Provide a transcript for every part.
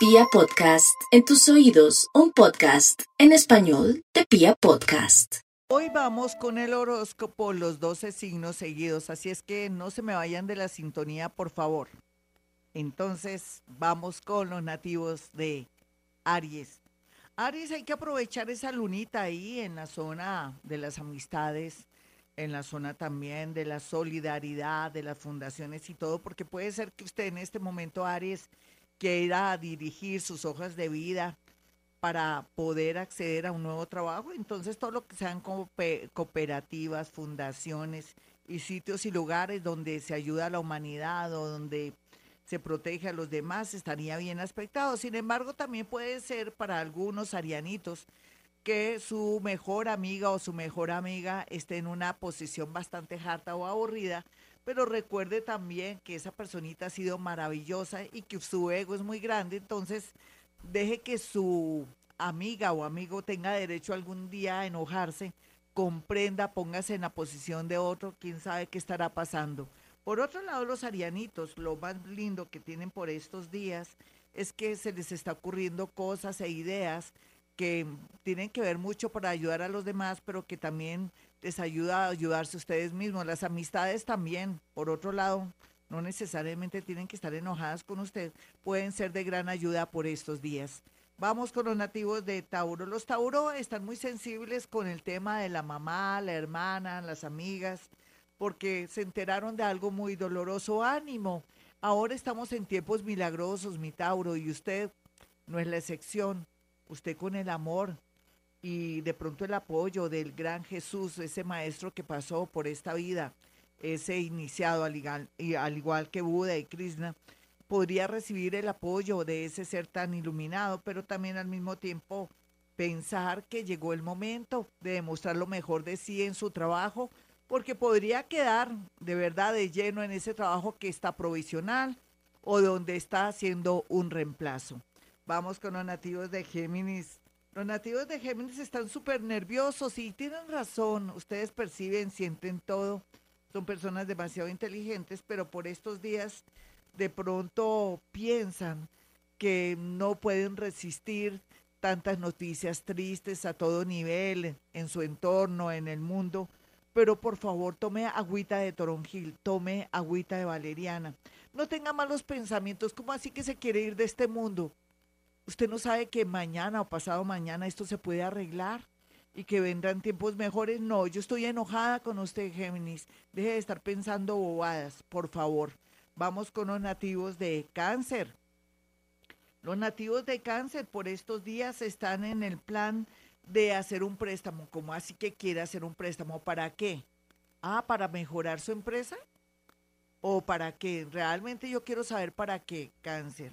Pia Podcast, en tus oídos, un podcast en español de Pia Podcast. Hoy vamos con el horóscopo, los 12 signos seguidos, así es que no se me vayan de la sintonía, por favor. Entonces, vamos con los nativos de Aries. Aries, hay que aprovechar esa lunita ahí en la zona de las amistades, en la zona también de la solidaridad, de las fundaciones y todo, porque puede ser que usted en este momento, Aries, quiera dirigir sus hojas de vida para poder acceder a un nuevo trabajo. Entonces, todo lo que sean cooperativas, fundaciones y sitios y lugares donde se ayuda a la humanidad o donde se protege a los demás estaría bien aspectado. Sin embargo, también puede ser para algunos arianitos que su mejor amiga o su mejor amiga esté en una posición bastante harta o aburrida, pero recuerde también que esa personita ha sido maravillosa y que su ego es muy grande, entonces deje que su amiga o amigo tenga derecho algún día a enojarse, comprenda, póngase en la posición de otro, quién sabe qué estará pasando. Por otro lado, los arianitos, lo más lindo que tienen por estos días es que se les está ocurriendo cosas e ideas que tienen que ver mucho para ayudar a los demás, pero que también les ayuda a ayudarse ustedes mismos. Las amistades también, por otro lado, no necesariamente tienen que estar enojadas con usted, pueden ser de gran ayuda por estos días. Vamos con los nativos de Tauro. Los Tauro están muy sensibles con el tema de la mamá, la hermana, las amigas, porque se enteraron de algo muy doloroso. Ánimo. Ahora estamos en tiempos milagrosos, mi Tauro, y usted no es la excepción usted con el amor y de pronto el apoyo del gran Jesús, ese maestro que pasó por esta vida, ese iniciado al igual, al igual que Buda y Krishna, podría recibir el apoyo de ese ser tan iluminado, pero también al mismo tiempo pensar que llegó el momento de demostrar lo mejor de sí en su trabajo, porque podría quedar de verdad de lleno en ese trabajo que está provisional o donde está haciendo un reemplazo. Vamos con los nativos de Géminis. Los nativos de Géminis están súper nerviosos y tienen razón. Ustedes perciben, sienten todo. Son personas demasiado inteligentes, pero por estos días de pronto piensan que no pueden resistir tantas noticias tristes a todo nivel, en su entorno, en el mundo. Pero por favor, tome agüita de toronjil, tome agüita de valeriana. No tenga malos pensamientos. ¿Cómo así que se quiere ir de este mundo? Usted no sabe que mañana o pasado mañana esto se puede arreglar y que vendrán tiempos mejores. No, yo estoy enojada con usted, Géminis. Deje de estar pensando bobadas, por favor. Vamos con los nativos de cáncer. Los nativos de cáncer por estos días están en el plan de hacer un préstamo. ¿Cómo así que quiere hacer un préstamo? ¿Para qué? Ah, para mejorar su empresa. ¿O para qué? Realmente yo quiero saber para qué, cáncer.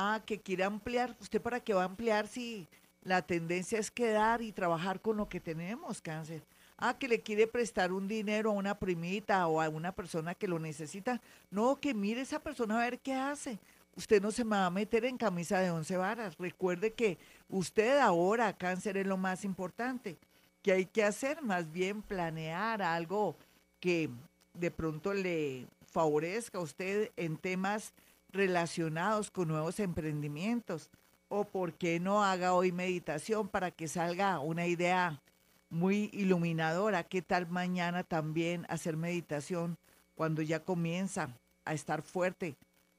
Ah, que quiere ampliar. ¿Usted para qué va a ampliar si la tendencia es quedar y trabajar con lo que tenemos, cáncer? Ah, que le quiere prestar un dinero a una primita o a una persona que lo necesita. No, que mire esa persona a ver qué hace. Usted no se me va a meter en camisa de once varas. Recuerde que usted ahora, cáncer, es lo más importante. que hay que hacer? Más bien planear algo que de pronto le favorezca a usted en temas relacionados con nuevos emprendimientos. O por qué no haga hoy meditación para que salga una idea muy iluminadora. ¿Qué tal mañana también hacer meditación cuando ya comienza a estar fuerte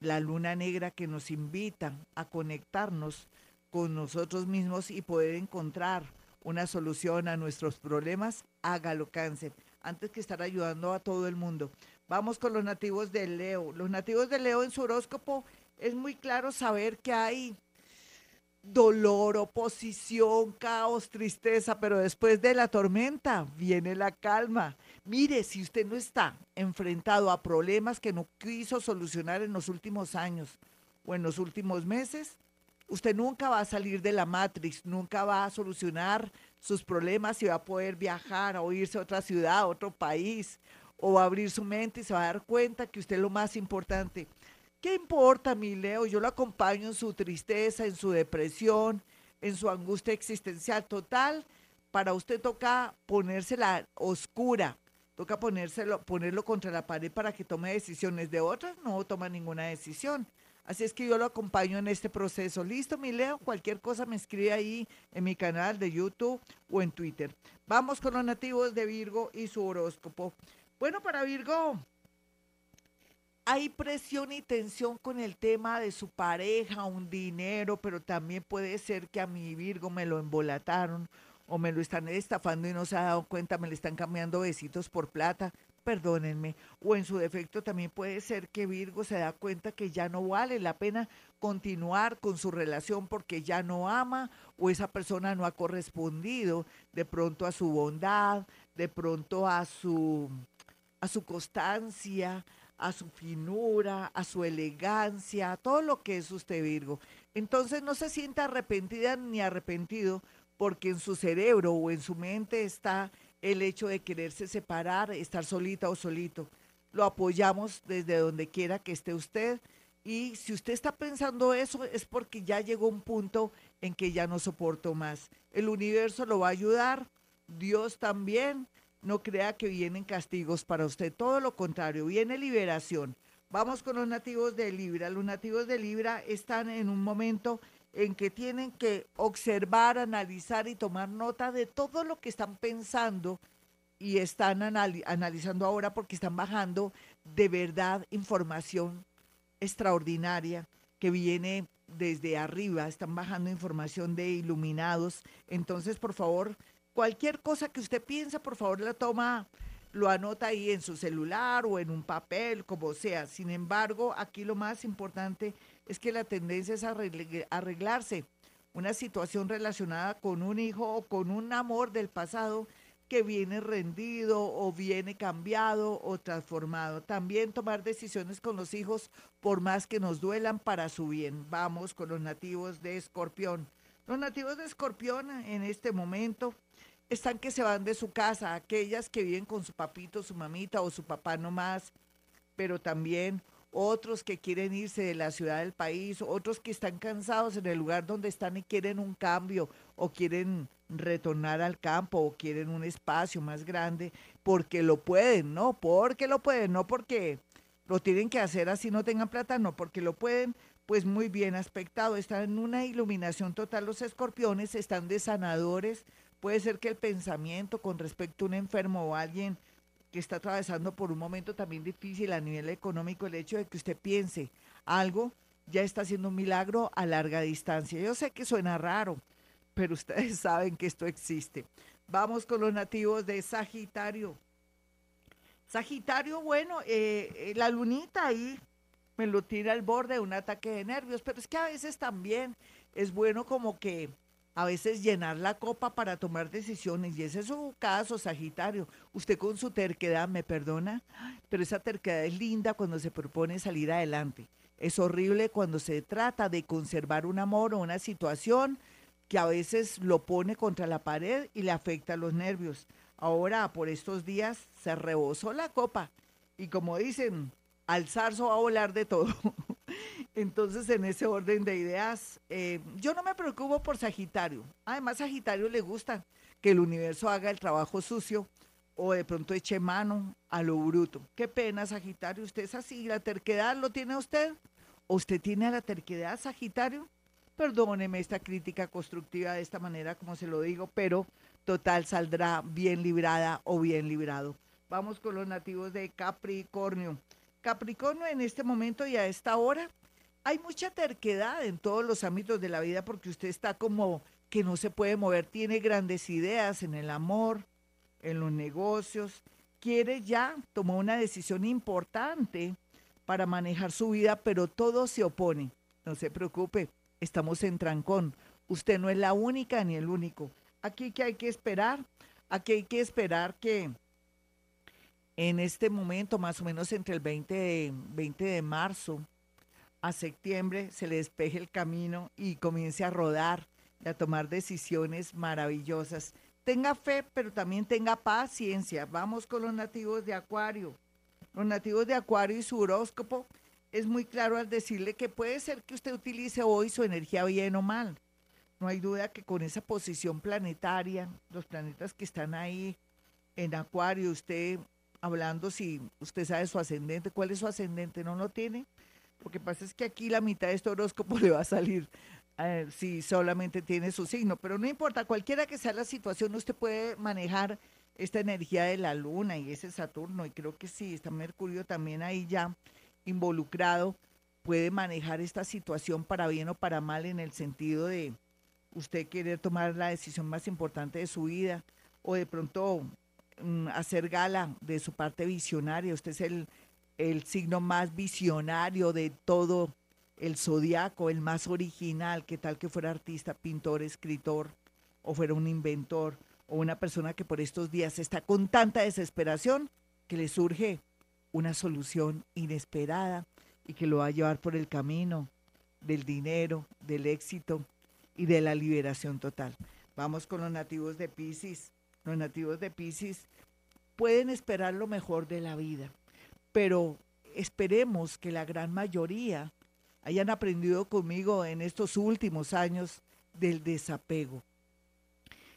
la luna negra que nos invita a conectarnos con nosotros mismos y poder encontrar una solución a nuestros problemas? Hágalo cáncer antes que estar ayudando a todo el mundo. Vamos con los nativos de Leo. Los nativos de Leo en su horóscopo es muy claro saber que hay dolor, oposición, caos, tristeza, pero después de la tormenta viene la calma. Mire, si usted no está enfrentado a problemas que no quiso solucionar en los últimos años o en los últimos meses, usted nunca va a salir de la Matrix, nunca va a solucionar sus problemas y va a poder viajar o irse a otra ciudad, a otro país o va a abrir su mente y se va a dar cuenta que usted es lo más importante. ¿Qué importa, mi Leo? Yo lo acompaño en su tristeza, en su depresión, en su angustia existencial total. Para usted toca ponérsela oscura, toca ponérselo, ponerlo contra la pared para que tome decisiones. De otras no toma ninguna decisión. Así es que yo lo acompaño en este proceso. Listo, mi Leo, cualquier cosa me escribe ahí en mi canal de YouTube o en Twitter. Vamos con los nativos de Virgo y su horóscopo. Bueno, para Virgo, hay presión y tensión con el tema de su pareja, un dinero, pero también puede ser que a mi Virgo me lo embolataron o me lo están estafando y no se ha dado cuenta, me le están cambiando besitos por plata, perdónenme. O en su defecto también puede ser que Virgo se da cuenta que ya no vale la pena continuar con su relación porque ya no ama o esa persona no ha correspondido de pronto a su bondad, de pronto a su a su constancia, a su finura, a su elegancia, a todo lo que es usted Virgo. Entonces no se sienta arrepentida ni arrepentido porque en su cerebro o en su mente está el hecho de quererse separar, estar solita o solito. Lo apoyamos desde donde quiera que esté usted y si usted está pensando eso es porque ya llegó un punto en que ya no soporto más. El universo lo va a ayudar, Dios también no crea que vienen castigos para usted, todo lo contrario, viene liberación. Vamos con los nativos de Libra. Los nativos de Libra están en un momento en que tienen que observar, analizar y tomar nota de todo lo que están pensando y están analizando ahora porque están bajando de verdad información extraordinaria que viene desde arriba, están bajando información de iluminados. Entonces, por favor, Cualquier cosa que usted piensa, por favor, la toma, lo anota ahí en su celular o en un papel, como sea. Sin embargo, aquí lo más importante es que la tendencia es arreglarse. Una situación relacionada con un hijo o con un amor del pasado que viene rendido o viene cambiado o transformado. También tomar decisiones con los hijos por más que nos duelan para su bien. Vamos con los nativos de Escorpión. Los nativos de Escorpión en este momento están que se van de su casa, aquellas que viven con su papito, su mamita o su papá nomás, pero también otros que quieren irse de la ciudad del país, otros que están cansados en el lugar donde están y quieren un cambio o quieren retornar al campo o quieren un espacio más grande porque lo pueden, no porque lo pueden, no porque lo tienen que hacer así no tengan plata, no porque lo pueden, pues muy bien aspectado, están en una iluminación total los escorpiones, están de sanadores, Puede ser que el pensamiento con respecto a un enfermo o alguien que está atravesando por un momento también difícil a nivel económico, el hecho de que usted piense algo ya está haciendo un milagro a larga distancia. Yo sé que suena raro, pero ustedes saben que esto existe. Vamos con los nativos de Sagitario. Sagitario, bueno, eh, eh, la lunita ahí me lo tira al borde de un ataque de nervios, pero es que a veces también es bueno como que a veces llenar la copa para tomar decisiones, y ese es su caso, Sagitario. Usted con su terquedad, me perdona, pero esa terquedad es linda cuando se propone salir adelante. Es horrible cuando se trata de conservar un amor o una situación que a veces lo pone contra la pared y le afecta los nervios. Ahora, por estos días, se rebosó la copa. Y como dicen, al zarzo va a volar de todo. Entonces, en ese orden de ideas, eh, yo no me preocupo por Sagitario. Además, Sagitario le gusta que el universo haga el trabajo sucio o de pronto eche mano a lo bruto. Qué pena, Sagitario. Usted es así. ¿La terquedad lo tiene usted? ¿O usted tiene la terquedad, Sagitario? Perdóneme esta crítica constructiva de esta manera, como se lo digo, pero total saldrá bien librada o bien librado. Vamos con los nativos de Capricornio. Capricornio en este momento y a esta hora hay mucha terquedad en todos los ámbitos de la vida porque usted está como que no se puede mover, tiene grandes ideas en el amor, en los negocios, quiere ya tomar una decisión importante para manejar su vida, pero todo se opone. No se preocupe, estamos en trancón. Usted no es la única ni el único. Aquí que hay que esperar, aquí hay que esperar que en este momento, más o menos entre el 20 de, 20 de marzo a septiembre se le despeje el camino y comience a rodar y a tomar decisiones maravillosas. Tenga fe, pero también tenga paciencia. Vamos con los nativos de Acuario. Los nativos de Acuario y su horóscopo es muy claro al decirle que puede ser que usted utilice hoy su energía bien o mal. No hay duda que con esa posición planetaria, los planetas que están ahí en Acuario, usted hablando si usted sabe su ascendente, cuál es su ascendente, no lo tiene, Lo que pasa es que aquí la mitad de este horóscopo le va a salir eh, si solamente tiene su signo, pero no importa, cualquiera que sea la situación, usted puede manejar esta energía de la luna y ese Saturno, y creo que sí, está Mercurio también ahí ya involucrado, puede manejar esta situación para bien o para mal en el sentido de usted querer tomar la decisión más importante de su vida o de pronto mm, hacer gala de su parte visionaria. Usted es el, el signo más visionario de todo el zodiaco, el más original, que tal que fuera artista, pintor, escritor, o fuera un inventor, o una persona que por estos días está con tanta desesperación que le surge una solución inesperada y que lo va a llevar por el camino del dinero, del éxito y de la liberación total. Vamos con los nativos de Pisces. Los nativos de Pisces pueden esperar lo mejor de la vida, pero esperemos que la gran mayoría hayan aprendido conmigo en estos últimos años del desapego.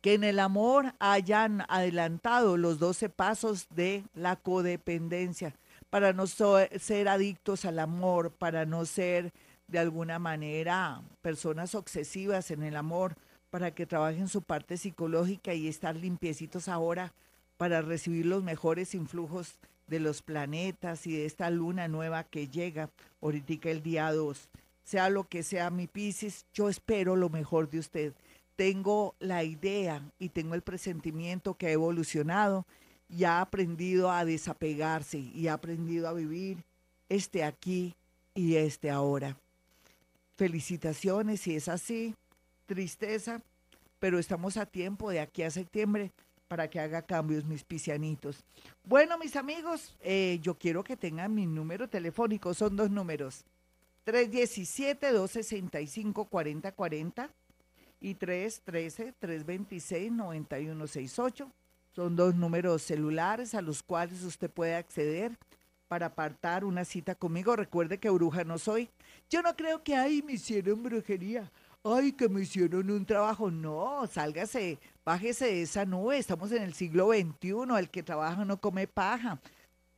Que en el amor hayan adelantado los 12 pasos de la codependencia para no ser adictos al amor, para no ser de alguna manera personas obsesivas en el amor, para que trabajen su parte psicológica y estar limpiecitos ahora para recibir los mejores influjos de los planetas y de esta luna nueva que llega ahorita el día 2. Sea lo que sea mi Pisces, yo espero lo mejor de usted. Tengo la idea y tengo el presentimiento que ha evolucionado y ha aprendido a desapegarse y ha aprendido a vivir este aquí y este ahora. Felicitaciones si es así, tristeza, pero estamos a tiempo de aquí a septiembre para que haga cambios mis piscianitos. Bueno, mis amigos, eh, yo quiero que tengan mi número telefónico, son dos números, 317-265-4040 y 313-326-9168. Son dos números celulares a los cuales usted puede acceder para apartar una cita conmigo. Recuerde que bruja no soy. Yo no creo que ahí me hicieron brujería. Ay, que me hicieron un trabajo. No, sálgase, bájese de esa nube. Estamos en el siglo XXI. El que trabaja no come paja.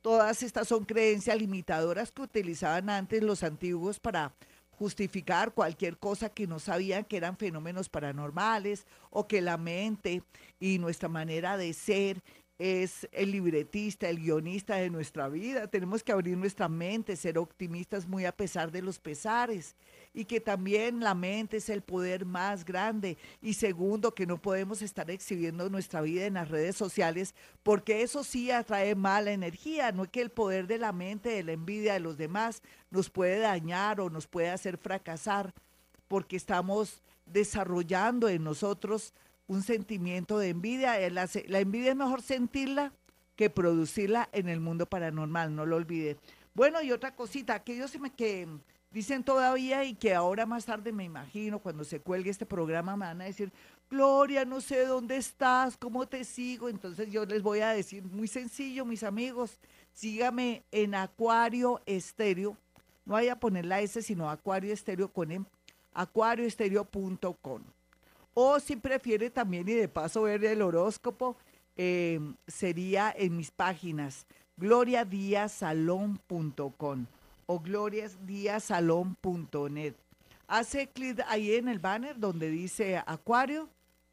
Todas estas son creencias limitadoras que utilizaban antes los antiguos para justificar cualquier cosa que no sabían que eran fenómenos paranormales o que la mente y nuestra manera de ser es el libretista, el guionista de nuestra vida. Tenemos que abrir nuestra mente, ser optimistas muy a pesar de los pesares y que también la mente es el poder más grande. Y segundo, que no podemos estar exhibiendo nuestra vida en las redes sociales porque eso sí atrae mala energía. No es que el poder de la mente, de la envidia de los demás nos puede dañar o nos puede hacer fracasar porque estamos desarrollando en nosotros un sentimiento de envidia. La, envidia es mejor sentirla que producirla en el mundo paranormal, no lo olvide. Bueno, y otra cosita, aquellos que dicen todavía y que ahora más tarde me imagino, cuando se cuelgue este programa, me van a decir, Gloria, no sé dónde estás, cómo te sigo. Entonces yo les voy a decir, muy sencillo, mis amigos, sígame en Acuario Estéreo. No vaya a poner la S, sino Acuario Estéreo con em, acuarioestereo.com. O si prefiere también y de paso ver el horóscopo, eh, sería en mis páginas gloriadiasalón.com o gloriasdiasalón.net. Hace clic ahí en el banner donde dice Acuario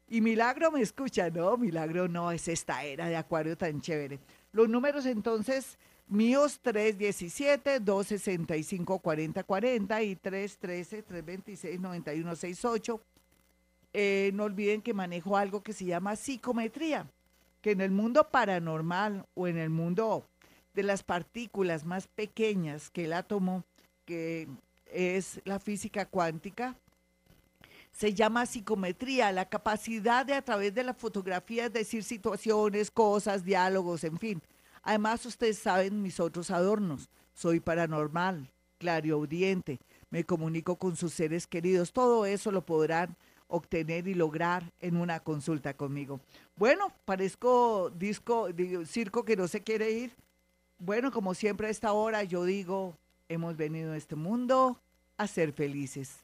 y Milagro me escucha. No, Milagro no, es esta era de Acuario tan chévere. Los números entonces míos 317-265-4040 y 313-326-9168 eh, no olviden que manejo algo que se llama psicometría, que en el mundo paranormal o en el mundo de las partículas más pequeñas que el átomo, que es la física cuántica, se llama psicometría, la capacidad de a través de la fotografía decir situaciones, cosas, diálogos, en fin. Además, ustedes saben mis otros adornos. Soy paranormal, clariaudiente, me comunico con sus seres queridos. Todo eso lo podrán obtener y lograr en una consulta conmigo. Bueno, parezco disco, circo que no se quiere ir. Bueno, como siempre a esta hora yo digo, hemos venido a este mundo a ser felices.